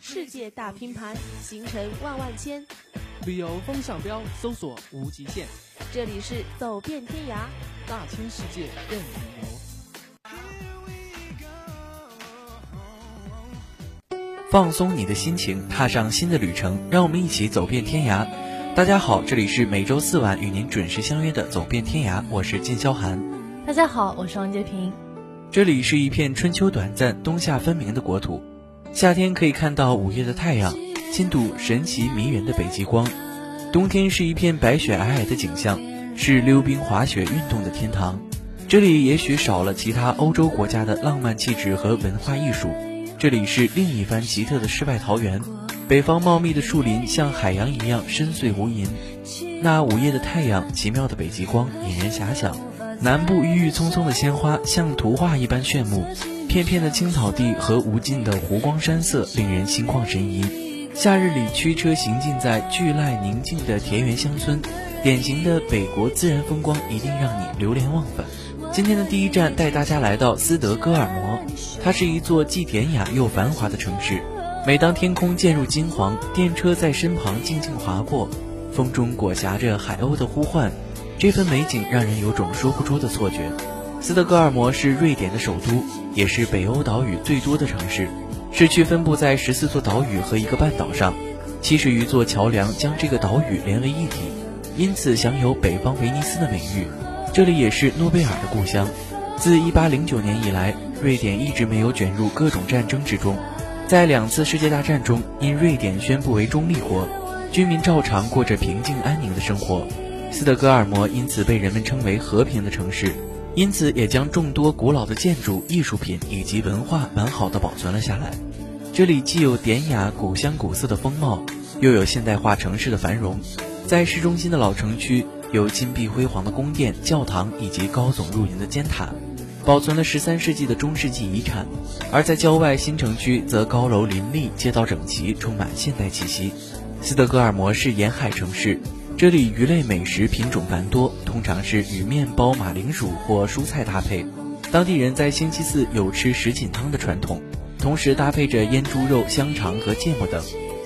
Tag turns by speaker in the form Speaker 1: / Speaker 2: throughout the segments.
Speaker 1: 世界大拼盘，行程万万千。
Speaker 2: 旅游风向标，搜索无极限，
Speaker 1: 这里是走遍天涯，
Speaker 2: 大千世界任你游。
Speaker 3: 放松你的心情，踏上新的旅程，让我们一起走遍天涯。大家好，这里是每周四晚与您准时相约的《走遍天涯》，我是靳霄寒。
Speaker 1: 大家好，我是王洁平。
Speaker 3: 这里是一片春秋短暂、冬夏分明的国土，夏天可以看到五月的太阳，亲睹神奇迷人的北极光；冬天是一片白雪皑皑的景象，是溜冰滑雪运动的天堂。这里也许少了其他欧洲国家的浪漫气质和文化艺术。这里是另一番奇特的世外桃源，北方茂密的树林像海洋一样深邃无垠，那午夜的太阳，奇妙的北极光引人遐想，南部郁郁葱葱的鲜花像图画一般炫目，片片的青草地和无尽的湖光山色令人心旷神怡。夏日里驱车行进在巨赖宁静的田园乡村，典型的北国自然风光一定让你流连忘返。今天的第一站带大家来到斯德哥尔摩，它是一座既典雅又繁华的城市。每当天空渐入金黄，电车在身旁静静划过，风中裹挟着海鸥的呼唤，这份美景让人有种说不出的错觉。斯德哥尔摩是瑞典的首都，也是北欧岛屿最多的城市。市区分布在十四座岛屿和一个半岛上，七十余座桥梁将这个岛屿连为一体，因此享有“北方威尼斯”的美誉。这里也是诺贝尔的故乡。自一八零九年以来，瑞典一直没有卷入各种战争之中。在两次世界大战中，因瑞典宣布为中立国，居民照常过着平静安宁的生活。斯德哥尔摩因此被人们称为和平的城市，因此也将众多古老的建筑、艺术品以及文化完好的保存了下来。这里既有典雅古香古色的风貌，又有现代化城市的繁荣。在市中心的老城区。有金碧辉煌的宫殿、教堂以及高耸入云的尖塔，保存了十三世纪的中世纪遗产；而在郊外新城区，则高楼林立，街道整齐，充满现代气息。斯德哥尔摩是沿海城市，这里鱼类美食品种繁多，通常是与面包、马铃薯或蔬菜搭配。当地人在星期四有吃什锦汤的传统，同时搭配着腌猪肉、香肠和芥末等。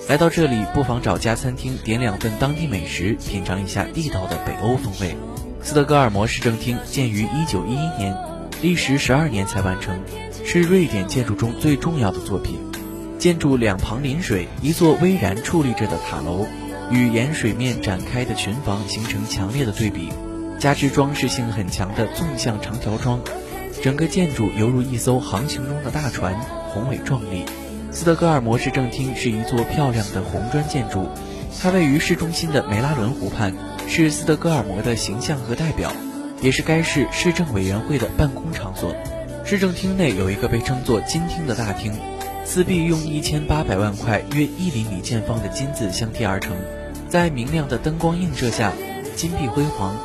Speaker 3: 来到这里，不妨找家餐厅点两份当地美食，品尝一下地道的北欧风味。斯德哥尔摩市政厅建于1911年，历时十二年才完成，是瑞典建筑中最重要的作品。建筑两旁临水，一座巍然矗立着的塔楼，与沿水面展开的群房形成强烈的对比，加之装饰性很强的纵向长条窗，整个建筑犹如一艘航行中的大船，宏伟壮丽。斯德哥尔摩市政厅是一座漂亮的红砖建筑，它位于市中心的梅拉伦湖畔，是斯德哥尔摩的形象和代表，也是该市市政委员会的办公场所。市政厅内有一个被称作“金厅”的大厅，四壁用一千八百万块约一厘米见方的金子镶贴而成，在明亮的灯光映射下，金碧辉煌。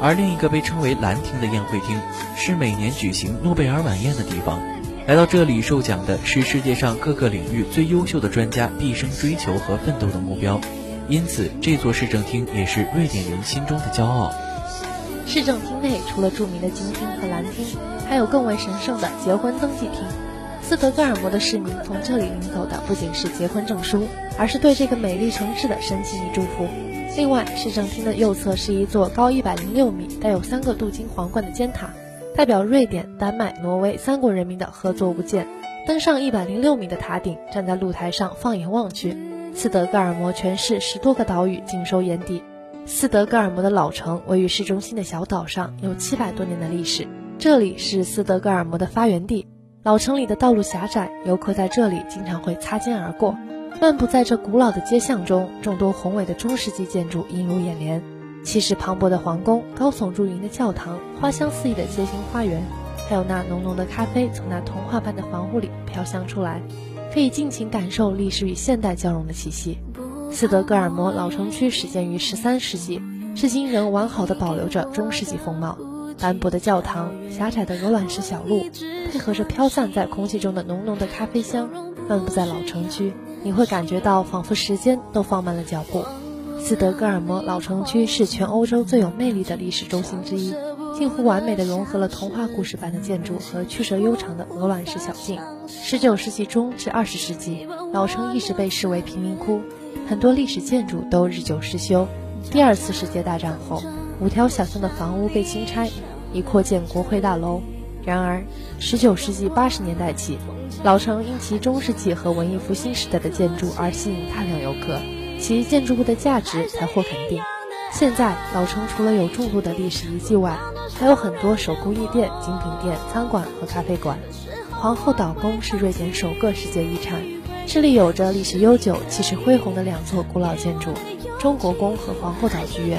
Speaker 3: 而另一个被称为“蓝厅”的宴会厅，是每年举行诺贝尔晚宴的地方。来到这里受奖的是世界上各个领域最优秀的专家毕生追求和奋斗的目标，因此这座市政厅也是瑞典人心中的骄傲。
Speaker 1: 市政厅内除了著名的金厅和蓝厅，还有更为神圣的结婚登记厅。斯德哥尔摩的市民从这里领走的不仅是结婚证书，而是对这个美丽城市的深情与祝福。另外，市政厅的右侧是一座高一百零六米、带有三个镀金皇冠的尖塔。代表瑞典、丹麦、挪威三国人民的合作物件。登上一百零六米的塔顶，站在露台上，放眼望去，斯德哥尔摩全市十多个岛屿尽收眼底。斯德哥尔摩的老城位于市中心的小岛上，有七百多年的历史。这里是斯德哥尔摩的发源地。老城里的道路狭窄，游客在这里经常会擦肩而过。漫步在这古老的街巷中，众多宏伟的中世纪建筑映入眼帘。气势磅礴的皇宫，高耸入云的教堂，花香四溢的街心花园，还有那浓浓的咖啡从那童话般的房屋里飘香出来，可以尽情感受历史与现代交融的气息。斯德哥尔摩老城区始建于十三世纪，至今仍完好的保留着中世纪风貌。斑驳的教堂，狭窄的鹅卵石小路，配合着飘散在空气中的浓浓的咖啡香，漫步在老城区，你会感觉到仿佛时间都放慢了脚步。斯德哥尔摩老城区是全欧洲最有魅力的历史中心之一，近乎完美的融合了童话故事般的建筑和曲折悠长的鹅卵石小径。十九世纪中至二十世纪，老城一直被视为贫民窟，很多历史建筑都日久失修。第二次世界大战后，五条小巷的房屋被清拆，以扩建国会大楼。然而，19世纪80年代起，老城因其中世纪和文艺复兴时代的建筑而吸引大量游客。其建筑物的价值才获肯定。现在老城除了有众多的历史遗迹外，还有很多手工艺店、精品店、餐馆和咖啡馆。皇后岛宫是瑞典首个世界遗产，这里有着历史悠久、气势恢宏的两座古老建筑——中国宫和皇后岛剧院。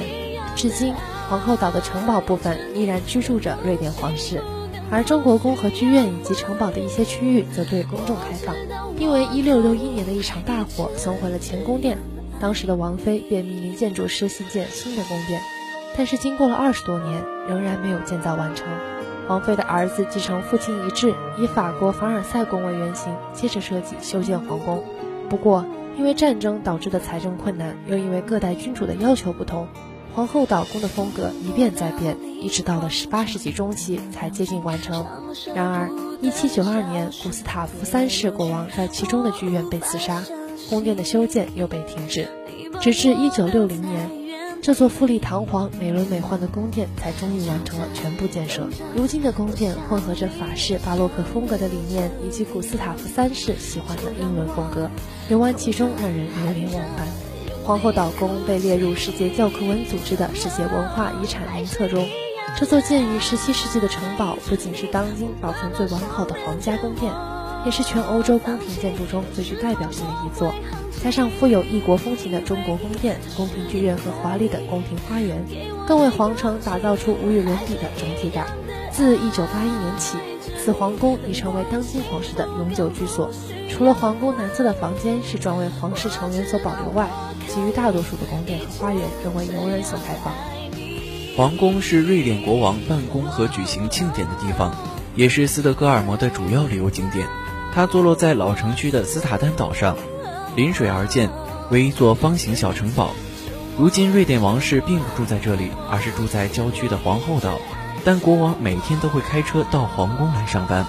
Speaker 1: 至今，皇后岛的城堡部分依然居住着瑞典皇室，而中国宫和剧院以及城堡的一些区域则对公众开放。因为1661年的一场大火损毁了前宫殿。当时的王妃便命令建筑师兴建新的宫殿，但是经过了二十多年，仍然没有建造完成。王妃的儿子继承父亲遗志，以法国凡尔赛宫为原型，接着设计修建皇宫。不过，因为战争导致的财政困难，又因为各代君主的要求不同，皇后岛宫的风格一变再变，一直到了十八世纪中期才接近完成。然而，一七九二年，古斯塔夫三世国王在其中的剧院被刺杀。宫殿的修建又被停止，直至一九六零年，这座富丽堂皇、美轮美奂的宫殿才终于完成了全部建设。如今的宫殿混合着法式巴洛克风格的理念，以及古斯塔夫三世喜欢的英伦风格，游玩其中让人流连忘返。皇后岛宫被列入世界教科文组织的世界文化遗产名册中。这座建于十七世纪的城堡，不仅是当今保存最完好的皇家宫殿。也是全欧洲宫廷建筑中最具代表性的一座，加上富有异国风情的中国宫殿、宫廷剧院和华丽的宫廷花园，更为皇城打造出无与伦比的整体感。自1981年起，此皇宫已成为当今皇室的永久居所。除了皇宫南侧的房间是专为皇室成员所保留外，其余大多数的宫殿和花园仍为游人所开放。
Speaker 3: 皇宫是瑞典国王办公和举行庆典的地方，也是斯德哥尔摩的主要旅游景点。它坐落在老城区的斯塔丹岛上，临水而建，为一座方形小城堡。如今，瑞典王室并不住在这里，而是住在郊区的皇后岛。但国王每天都会开车到皇宫来上班。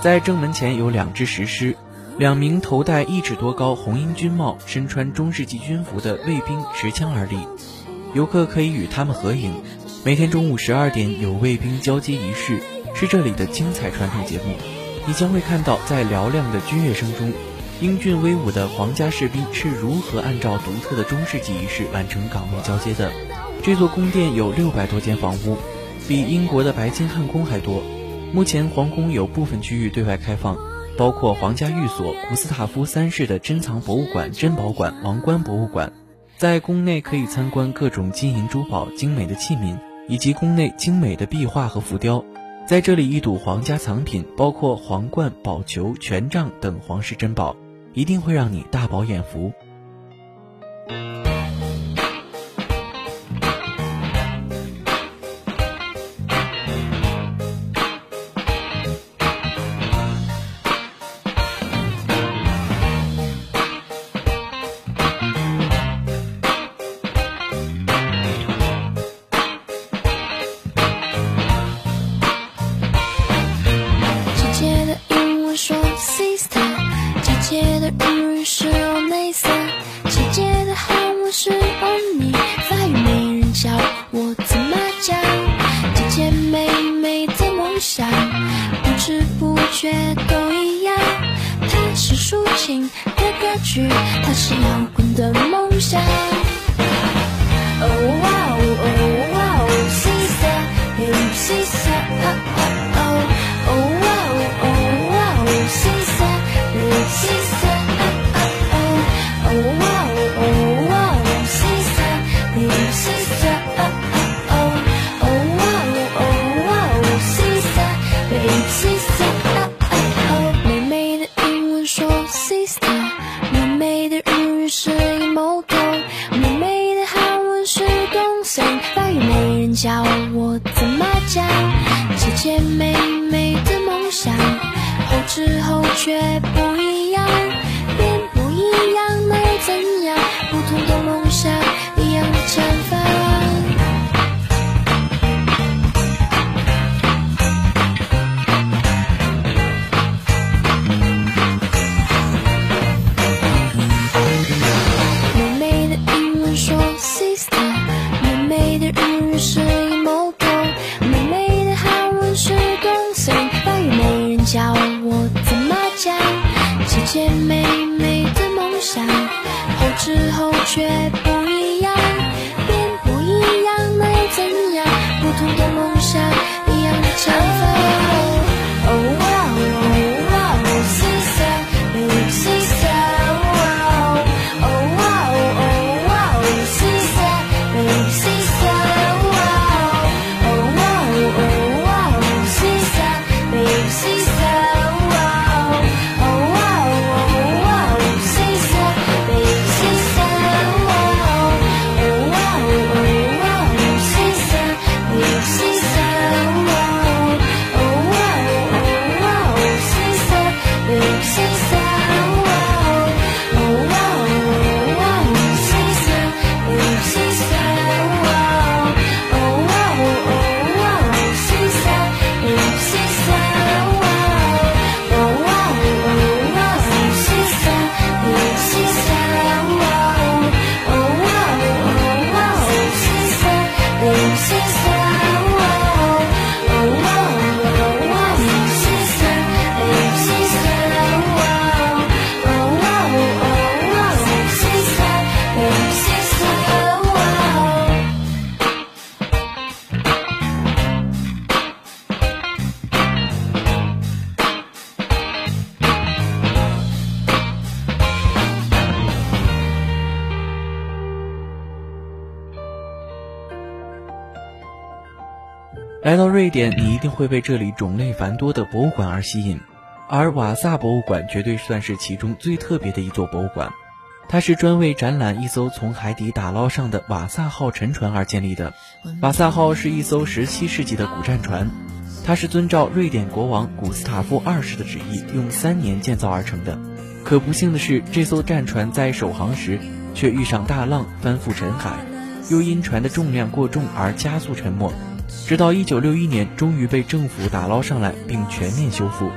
Speaker 3: 在正门前有两只石狮，两名头戴一尺多高红缨军帽、身穿中世纪军服的卫兵持枪而立，游客可以与他们合影。每天中午十二点有卫兵交接仪式，是这里的精彩传统节目。你将会看到，在嘹亮的军乐声中，英俊威武的皇家士兵是如何按照独特的中世纪仪式完成岗位交接的。这座宫殿有六百多间房屋，比英国的白金汉宫还多。目前，皇宫有部分区域对外开放，包括皇家寓所、古斯塔夫三世的珍藏博物馆、珍宝馆、王冠博物馆。在宫内可以参观各种金银珠宝、精美的器皿，以及宫内精美的壁画和浮雕。在这里一睹皇家藏品，包括皇冠、宝球、权杖等皇室珍宝，一定会让你大饱眼福。
Speaker 4: 它是摇滚的梦想。
Speaker 3: Peace. 却点，你一定会被这里种类繁多的博物馆而吸引，而瓦萨博物馆绝对算是其中最特别的一座博物馆。它是专为展览一艘从海底打捞上的瓦萨号沉船而建立的。瓦萨号是一艘17世纪的古战船，它是遵照瑞典国王古斯塔夫二世的旨意，用三年建造而成的。可不幸的是，这艘战船在首航时却遇上大浪，翻覆沉海，又因船的重量过重而加速沉没。直到1961年，终于被政府打捞上来，并全面修复。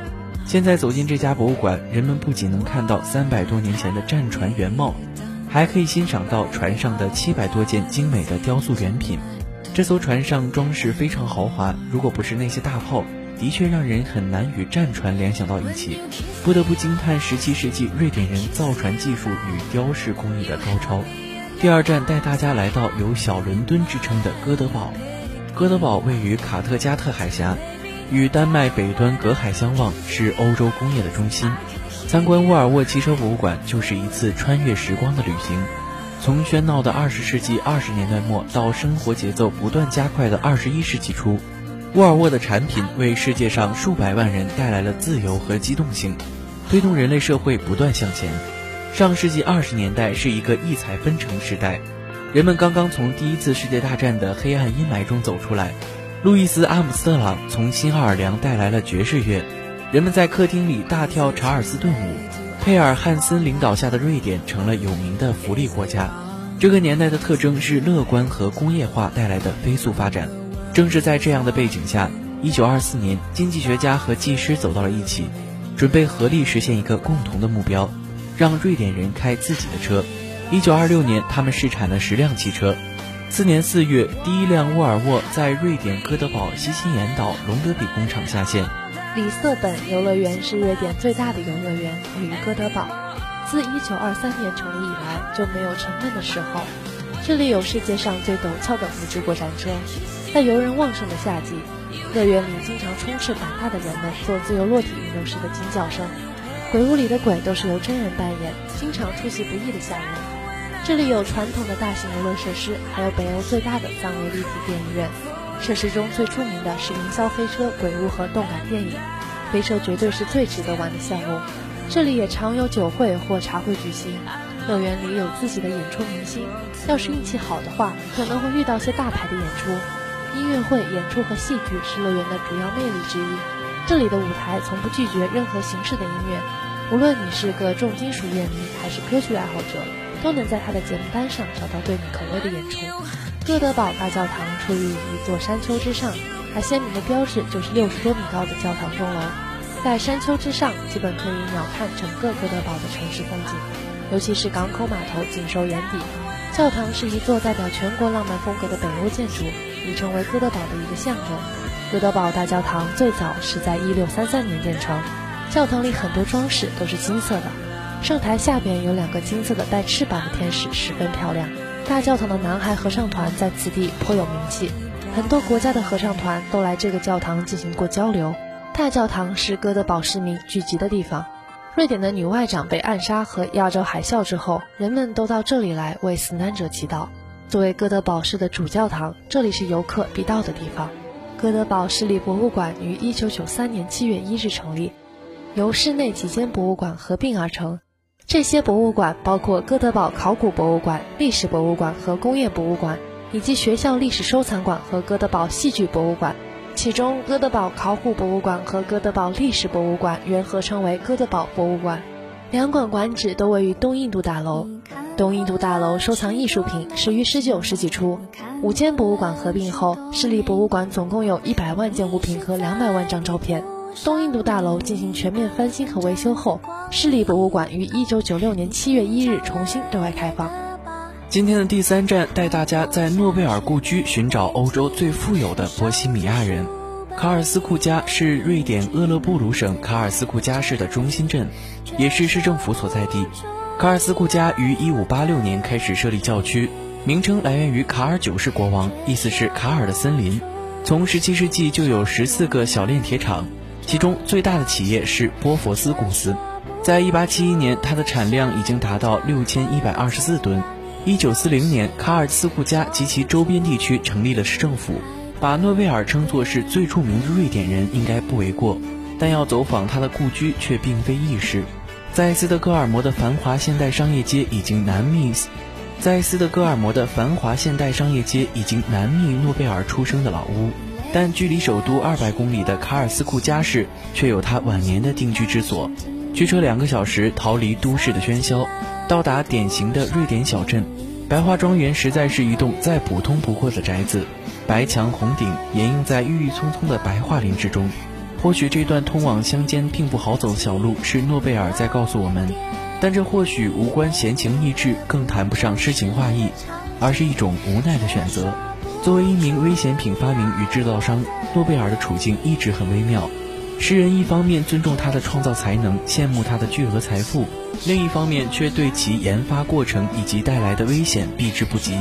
Speaker 3: 现在走进这家博物馆，人们不仅能看到三百多年前的战船原貌，还可以欣赏到船上的七百多件精美的雕塑原品。这艘船上装饰非常豪华，如果不是那些大炮，的确让人很难与战船联想到一起。不得不惊叹17世纪瑞典人造船技术与雕饰工艺的高超。第二站带大家来到有“小伦敦”之称的哥德堡。哥德堡位于卡特加特海峡，与丹麦北端隔海相望，是欧洲工业的中心。参观沃尔沃汽车博物馆就是一次穿越时光的旅行，从喧闹的20世纪20年代末到生活节奏不断加快的21世纪初，沃尔沃的产品为世界上数百万人带来了自由和机动性，推动人类社会不断向前。上世纪20年代是一个异彩纷呈时代。人们刚刚从第一次世界大战的黑暗阴霾中走出来，路易斯·阿姆斯特朗从新奥尔良带来了爵士乐，人们在客厅里大跳查尔斯顿舞。佩尔汉森领导下的瑞典成了有名的福利国家。这个年代的特征是乐观和工业化带来的飞速发展。正是在这样的背景下，1924年，经济学家和技师走到了一起，准备合力实现一个共同的目标，让瑞典人开自己的车。一九二六年，他们试产了十辆汽车。次年四月，第一辆沃尔沃在瑞典哥德堡西辛岩岛隆德比工厂下线。
Speaker 1: 里瑟本游乐园是瑞典最大的游乐园，位于哥德堡。自1923年成立以来就没有沉闷的时候。这里有世界上最陡峭的木质过山车，在游人旺盛的夏季，乐园里经常充斥胆大的人们做自由落体运动时的惊叫声。鬼屋里的鬼都是由真人扮演，经常出其不意的吓人。这里有传统的大型游乐设施，还有北欧最大的三维立体电影院。设施中最出名的是云霄飞车、鬼屋和动感电影。飞车绝对是最值得玩的项目。这里也常有酒会或茶会举行。乐园里有自己的演出明星，要是运气好的话，可能会遇到些大牌的演出。音乐会、演出和戏剧是乐园的主要魅力之一。这里的舞台从不拒绝任何形式的音乐，无论你是个重金属乐迷还是歌剧爱好者，都能在他的节目单上找到对你口味的演出。哥德堡大教堂矗立于一座山丘之上，它鲜明的标志就是六十多米高的教堂钟楼。在山丘之上，基本可以鸟瞰整个哥德堡的城市风景，尤其是港口码头尽收眼底。教堂是一座代表全国浪漫风格的北欧建筑，已成为哥德堡的一个象征。哥德堡大教堂最早是在一六三三年建成，教堂里很多装饰都是金色的，圣台下边有两个金色的带翅膀的天使，十分漂亮。大教堂的男孩合唱团在此地颇有名气，很多国家的合唱团都来这个教堂进行过交流。大教堂是哥德堡市民聚集的地方。瑞典的女外长被暗杀和亚洲海啸之后，人们都到这里来为死难者祈祷。作为哥德堡市的主教堂，这里是游客必到的地方。哥德堡市立博物馆于1993年7月1日成立，由市内几间博物馆合并而成。这些博物馆包括哥德堡考古博物馆、历史博物馆和工业博物馆，以及学校历史收藏馆和哥德堡戏剧博物馆。其中，哥德堡考古博物馆和哥德堡历史博物馆原合称为哥德堡博物馆。两馆馆址都位于东印度大楼。东印度大楼收藏艺术品始于19世纪初。五间博物馆合并后，市立博物馆总共有一百万件物品和两百万张照片。东印度大楼进行全面翻新和维修后，市立博物馆于1996年7月1日重新对外开放。
Speaker 3: 今天的第三站带大家在诺贝尔故居寻找欧洲最富有的波西米亚人。卡尔斯库加是瑞典厄勒布鲁省卡尔斯库加市的中心镇，也是市政府所在地。卡尔斯库加于1586年开始设立教区，名称来源于卡尔九世国王，意思是卡尔的森林。从17世纪就有14个小炼铁厂。其中最大的企业是波佛斯公司，在一八七一年，它的产量已经达到六千一百二十四吨。一九四零年，卡尔斯库加及其周边地区成立了市政府，把诺贝尔称作是最著名的瑞典人应该不为过。但要走访他的故居却并非易事，在斯德哥尔摩的繁华现代商业街已经难觅，在斯德哥尔摩的繁华现代商业街已经难觅诺贝尔出生的老屋。但距离首都二百公里的卡尔斯库加市却有他晚年的定居之所，驱车两个小时逃离都市的喧嚣，到达典型的瑞典小镇。白桦庄园实在是一栋再普通不过的宅子，白墙红顶掩映在郁郁葱葱的白桦林之中。或许这段通往乡间并不好走的小路是诺贝尔在告诉我们，但这或许无关闲情逸致，更谈不上诗情画意，而是一种无奈的选择。作为一名危险品发明与制造商，诺贝尔的处境一直很微妙。诗人一方面尊重他的创造才能，羡慕他的巨额财富，另一方面却对其研发过程以及带来的危险避之不及。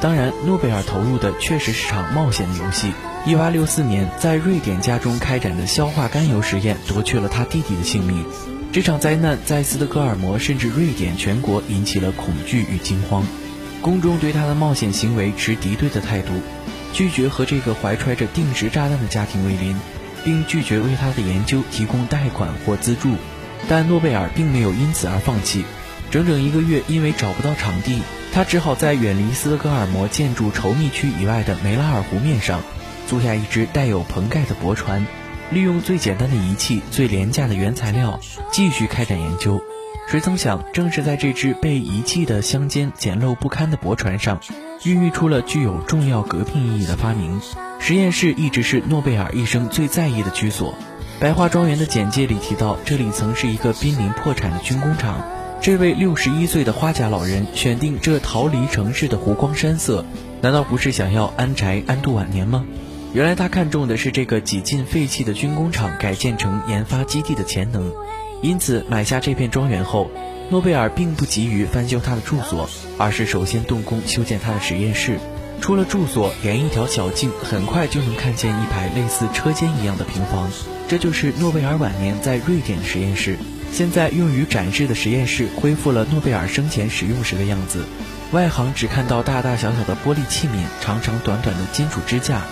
Speaker 3: 当然，诺贝尔投入的确实是场冒险的游戏。1864年，在瑞典家中开展的硝化甘油实验夺去了他弟弟的性命。这场灾难在斯德哥尔摩甚至瑞典全国引起了恐惧与惊慌。公众对他的冒险行为持敌对的态度，拒绝和这个怀揣着定时炸弹的家庭为邻，并拒绝为他的研究提供贷款或资助。但诺贝尔并没有因此而放弃。整整一个月，因为找不到场地，他只好在远离斯德哥尔摩建筑稠密区以外的梅拉尔湖面上，租下一只带有棚盖的驳船，利用最简单的仪器、最廉价的原材料，继续开展研究。谁曾想，正是在这只被遗弃的乡间简陋不堪的驳船上，孕育出了具有重要革命意义的发明。实验室一直是诺贝尔一生最在意的居所。白桦庄园的简介里提到，这里曾是一个濒临破产的军工厂。这位六十一岁的花甲老人选定这逃离城市的湖光山色，难道不是想要安宅安度晚年吗？原来他看中的是这个几近废弃的军工厂改建成研发基地的潜能。因此，买下这片庄园后，诺贝尔并不急于翻修他的住所，而是首先动工修建他的实验室。出了住所，沿一条小径，很快就能看见一排类似车间一样的平房。这就是诺贝尔晚年在瑞典的实验室。现在用于展示的实验室恢复了诺贝尔生前使用时的样子。外行只看到大大小小的玻璃器皿、长长短短的金属支架、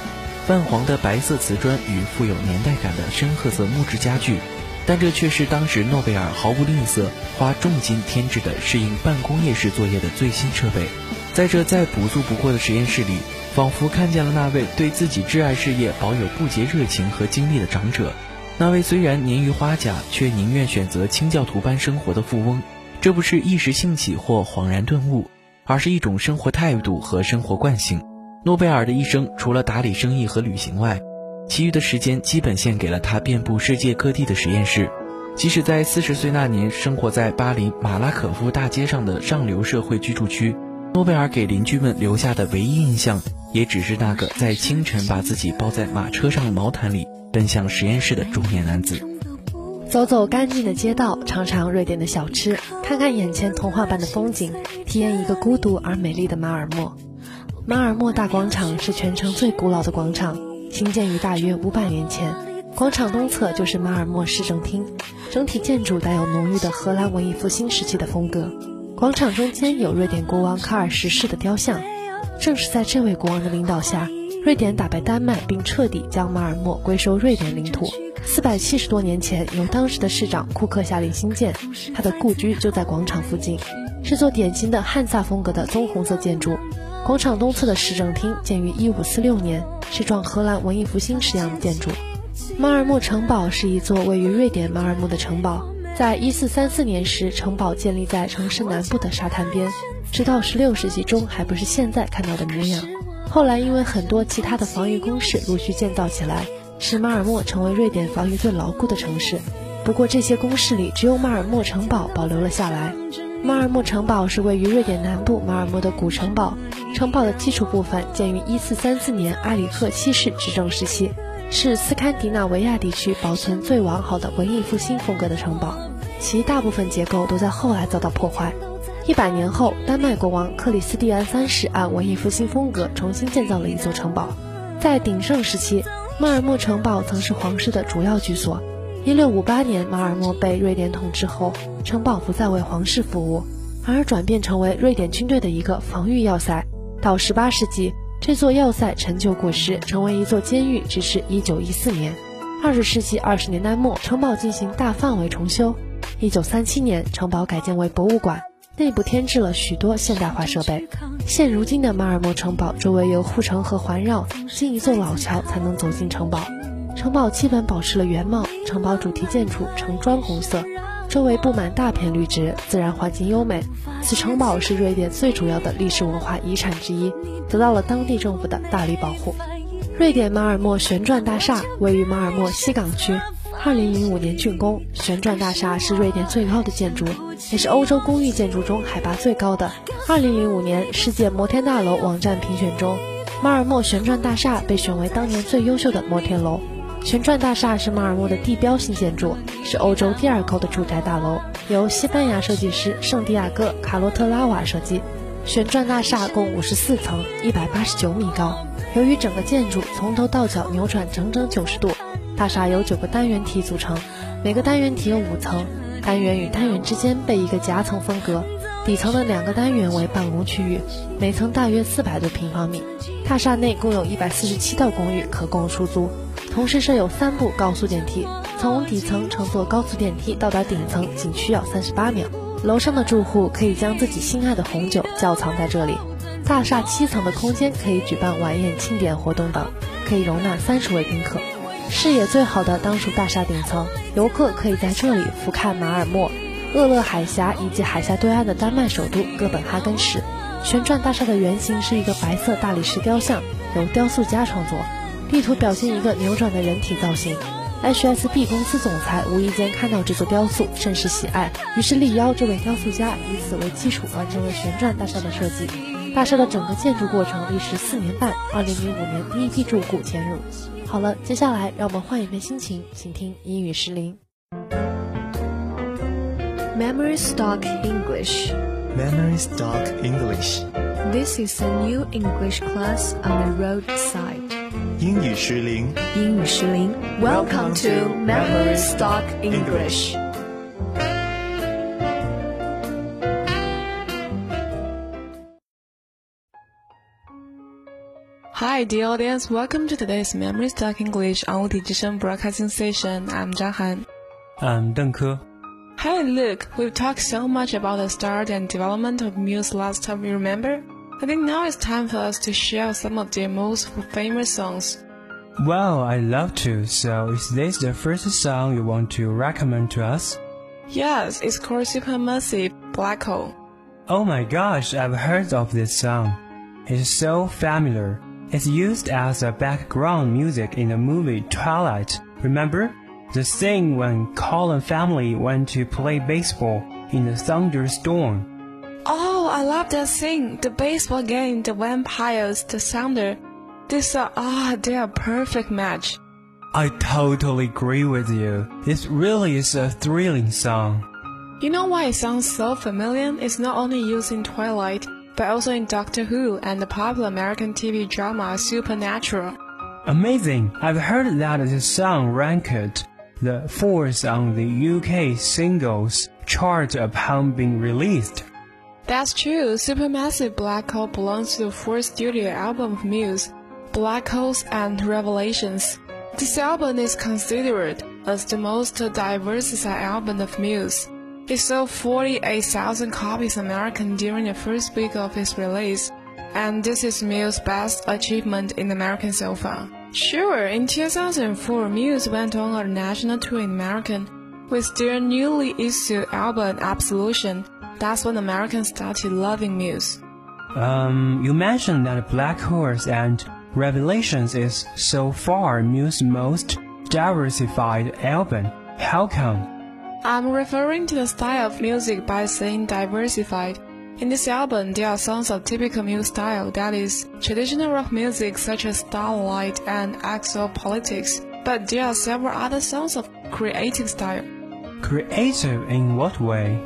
Speaker 3: 泛黄的白色瓷砖与富有年代感的深褐色木质家具。但这却是当时诺贝尔毫不吝啬、花重金添置的适应办公业式作业的最新设备。在这再朴素不过的实验室里，仿佛看见了那位对自己挚爱事业保有不竭热情和精力的长者，那位虽然年逾花甲却宁愿选择清教徒般生活的富翁。这不是一时兴起或恍然顿悟，而是一种生活态度和生活惯性。诺贝尔的一生除了打理生意和旅行外，其余的时间基本献给了他遍布世界各地的实验室。即使在四十岁那年，生活在巴黎马拉可夫大街上的上流社会居住区，诺贝尔给邻居们留下的唯一印象，也只是那个在清晨把自己包在马车上的毛毯里奔向实验室的中年男子。
Speaker 1: 走走干净的街道，尝尝瑞典的小吃，看看眼前童话般的风景，体验一个孤独而美丽的马尔默。马尔默大广场是全城最古老的广场，兴建于大约五百年前。广场东侧就是马尔默市政厅，整体建筑带有浓郁的荷兰文艺复兴时期的风格。广场中间有瑞典国王卡尔十世的雕像，正是在这位国王的领导下，瑞典打败丹麦，并彻底将马尔默归收瑞典领土。四百七十多年前，由当时的市长库克下令兴建，他的故居就在广场附近，是座典型的汉萨风格的棕红色建筑。广场东侧的市政厅建于一五四六年，是幢荷兰文艺复兴式样的建筑。马尔默城堡是一座位于瑞典马尔默的城堡，在一四三四年时，城堡建立在城市南部的沙滩边，直到十六世纪中还不是现在看到的模样。后来因为很多其他的防御工事陆续建造起来，使马尔默成为瑞典防御最牢固的城市。不过这些工事里，只有马尔默城堡保留了下来。马尔默城堡是位于瑞典南部马尔默的古城堡，城堡的基础部分建于一四三四年埃里克七世执政时期。是斯堪的纳维亚地区保存最完好的文艺复兴风格的城堡，其大部分结构都在后来遭到破坏。一百年后，丹麦国王克里斯蒂安三世按文艺复兴风格重新建造了一座城堡。在鼎盛时期，马尔默城堡曾是皇室的主要居所。一六五八年，马尔默被瑞典统治后，城堡不再为皇室服务，而转变成为瑞典军队的一个防御要塞。到十八世纪。这座要塞陈旧过时，成为一座监狱，直至一九一四年。二十世纪二十年代末，城堡进行大范围重修。一九三七年，城堡改建为博物馆，内部添置了许多现代化设备。现如今的马尔默城堡周围有护城河环绕，经一座老桥才能走进城堡。城堡基本保持了原貌，城堡主题建筑呈砖红色。周围布满大片绿植，自然环境优美。此城堡是瑞典最主要的历史文化遗产之一，得到了当地政府的大力保护。瑞典马尔默旋转大厦位于马尔默西港区，2005年竣工。旋转大厦是瑞典最高的建筑，也是欧洲公寓建筑中海拔最高的。2005年世界摩天大楼网站评选中，马尔默旋转大厦被选为当年最优秀的摩天楼。旋转大厦是马尔默的地标性建筑，是欧洲第二高的住宅大楼，由西班牙设计师圣地亚哥·卡洛特拉瓦设计。旋转大厦共五十四层，一百八十九米高。由于整个建筑从头到脚扭转整整九十度，大厦由九个单元体组成，每个单元体有五层，单元与单元之间被一个夹层分隔。底层的两个单元为办公区域，每层大约四百多平方米。大厦内共有一百四十七套公寓可供出租。同时设有三部高速电梯，从底层乘坐高速电梯到达顶层仅需要三十八秒。楼上的住户可以将自己心爱的红酒窖藏在这里。大厦七层的空间可以举办晚宴、庆典活动等，可以容纳三十位宾客。视野最好的当属大厦顶层，游客可以在这里俯瞰马尔默、厄勒海峡以及海峡对岸的丹麦首都哥本哈根市。旋转大厦的原型是一个白色大理石雕像，由雕塑家创作。地图表现一个扭转的人体造型。HSB 公司总裁无意间看到这座雕塑，甚是喜爱，于是力邀这位雕塑家以此为基础完成了旋转大厦的设计。大厦的整个建筑过程历时四年半。二零零五年第一批住户迁入。好了，接下来让我们换一遍心情，请听英语诗林。
Speaker 4: Memory Stock English.
Speaker 5: Memory Stock English
Speaker 4: This is a new English class on the roadside.
Speaker 5: 英语石林。
Speaker 4: 英语石林 Welcome to Memory Stock English.
Speaker 6: Hi, dear audience. Welcome to today's Memory Stock English on 物体之声 Broadcasting Station. I'm Zhang Han.
Speaker 5: 嗯，邓科。
Speaker 6: Hey, look, we've talked so much about the start and development of Muse last time, you remember? I think now it's time for us to share some of their most famous songs.
Speaker 7: Well, I love to. So, is this the first song you want to recommend to us?
Speaker 6: Yes, it's called Supermassive Black Hole.
Speaker 7: Oh my gosh, I've heard of this song. It's so familiar. It's used as a background music in the movie Twilight. Remember? The scene when Colin family went to play baseball in the thunderstorm.
Speaker 6: Oh, I love that scene. The baseball game, the vampires, the thunder. These are ah, they are a perfect match.
Speaker 7: I totally agree with you. This really is a thrilling song.
Speaker 6: You know why it sounds so familiar? It's not only used in Twilight, but also in Doctor Who and the popular American TV drama Supernatural.
Speaker 7: Amazing! I've heard that the song ranked the fourth on the UK singles chart upon being released.
Speaker 6: That's true. Supermassive Black Hole belongs to the fourth studio album of Muse, Black Holes and Revelations. This album is considered as the most diversified album of Muse. It sold 48,000 copies American during the first week of its release, and this is Muse's best achievement in American so far. Sure, in 2004, Muse went on a national tour in America with their newly issued album Absolution. That's when Americans started loving Muse.
Speaker 7: Um, you mentioned that Black Horse and Revelations is so far Muse's most diversified album. How come?
Speaker 6: I'm referring to the style of music by saying diversified. In this album, there are songs of typical Muse style, that is, traditional rock music such as Starlight and Axel Politics, but there are several other songs of creative style.
Speaker 7: Creative in what way?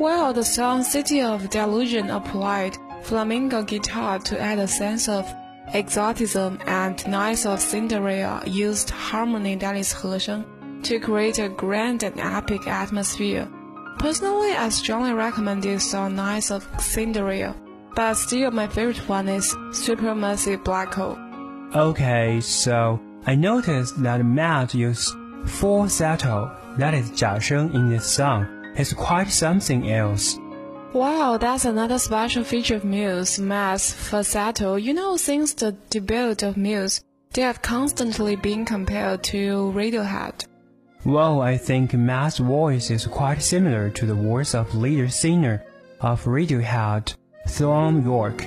Speaker 6: Well, the song City of Delusion applied flamingo guitar to add a sense of exoticism and Nights of Cinderella used harmony that is 和声 to create a grand and epic atmosphere. Personally, I strongly recommend you song Nights of Cinderella, but still my favorite one is Supermassive Black Hole.
Speaker 7: Okay, so I noticed that Matt used falsetto, that is 假声 in this song. It's quite something else.
Speaker 6: Wow, that's another special feature of Muse, Matt's falsetto. You know, since the debut of Muse, they have constantly been compared to Radiohead.
Speaker 7: Well, I think Matt's voice is quite similar to the voice of leader singer of Radiohead, Thom Yorke.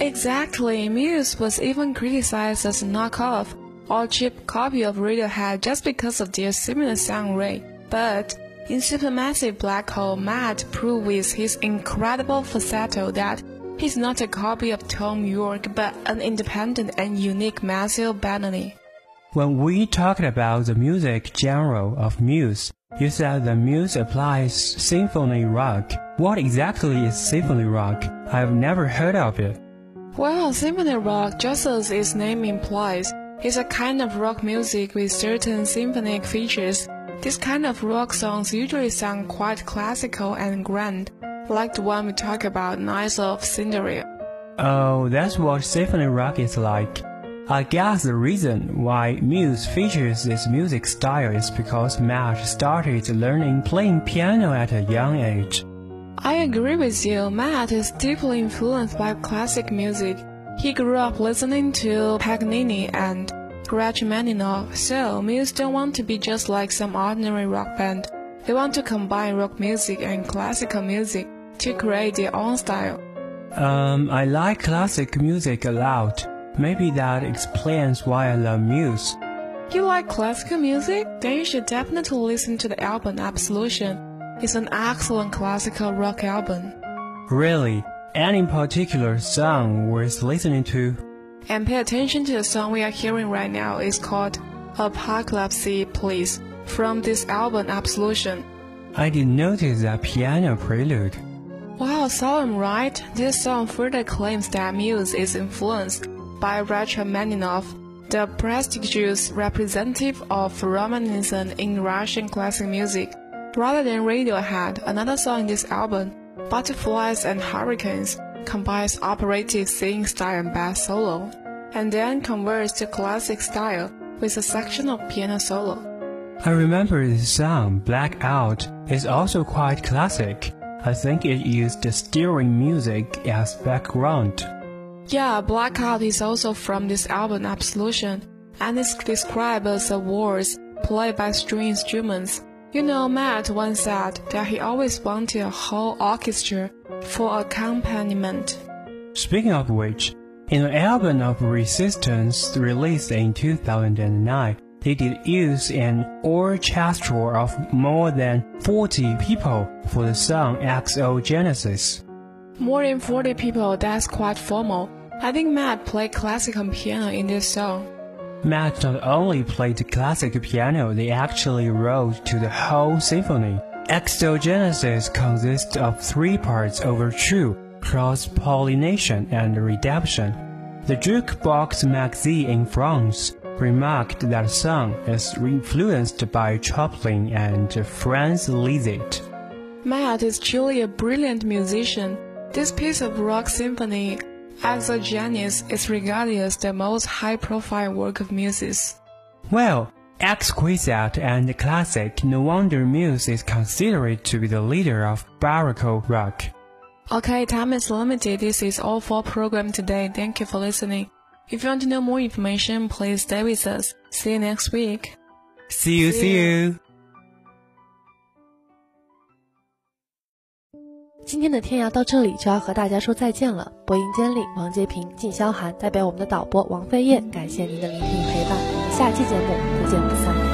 Speaker 6: Exactly, Muse was even criticized as a knockoff or cheap copy of Radiohead just because of their similar sound rate. But in Supermassive Black Hole, Matt proved with his incredible falsetto that he's not a copy of Thom Yorke but an independent and unique Matthew Bellamy.
Speaker 7: When we talked about the music genre of Muse, you said the Muse applies symphony rock. What exactly is symphony rock? I've never heard of it.
Speaker 6: Well, symphony rock, just as its name implies, is a kind of rock music with certain symphonic features. This kind of rock songs usually sound quite classical and grand, like the one we talk about, Nights of Cinderella.
Speaker 7: Oh, that's what symphony rock is like. I guess the reason why Muse features this music style is because Matt started learning playing piano at a young age.
Speaker 6: I agree with you. Matt is deeply influenced by classic music. He grew up listening to Paganini and Rachmaninoff, so Muse don't want to be just like some ordinary rock band. They want to combine rock music and classical music to create their own style.
Speaker 7: Um, I like classic music a lot. Maybe that explains why I love Muse.
Speaker 6: You like classical music? Then you should definitely listen to the album Absolution. It's an excellent classical rock album.
Speaker 7: Really, any particular song worth listening to?
Speaker 6: And pay attention to the song we are hearing right now. It's called Apocalypse Please from this album Absolution.
Speaker 7: I did notice that piano prelude.
Speaker 6: Wow, solemn, right? This song further claims that Muse is influenced by Rachmaninoff, the prestigious representative of Romanism in Russian classic music. Rather than Radiohead, another song in this album, Butterflies and Hurricanes, combines operatic singing style and bass solo, and then converts to classic style with a section of piano solo.
Speaker 7: I remember the song, Blackout, is also quite classic. I think it used steering music as background.
Speaker 6: Yeah, Blackout is also from this album Absolution, and is described as a waltz played by string instruments. You know, Matt once said that he always wanted a whole orchestra for accompaniment.
Speaker 7: Speaking of which, in the album of Resistance released in 2009, they did use an orchestra of more than 40 people for the song Exogenesis.
Speaker 6: More than 40 people, that's quite formal. I think Matt played classical piano in this song.
Speaker 7: Matt not only played classical piano, they actually wrote to the whole symphony. Exogenesis consists of three parts over overture, cross-pollination, and redemption. The Jukebox magazine in France remarked that song is influenced by Chopin and Franz Liszt.
Speaker 6: Matt is truly a brilliant musician. This piece of rock symphony, Exogenes, is regarded as the most high-profile work of Muses.
Speaker 7: Well, exquisite and classic, no wonder Muse is considered to be the leader of Baroque rock.
Speaker 6: Okay, time is limited. This is all for program today. Thank you for listening. If you want to know more information, please stay with us. See you next week.
Speaker 7: See you,
Speaker 6: See
Speaker 7: see you.
Speaker 8: 今天的天涯到这里就要和大家说再见了。播音间里，王洁平、靳潇涵代表我们的导播王飞燕，感谢您的聆听陪伴。我们下期节目不见不散。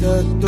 Speaker 9: 真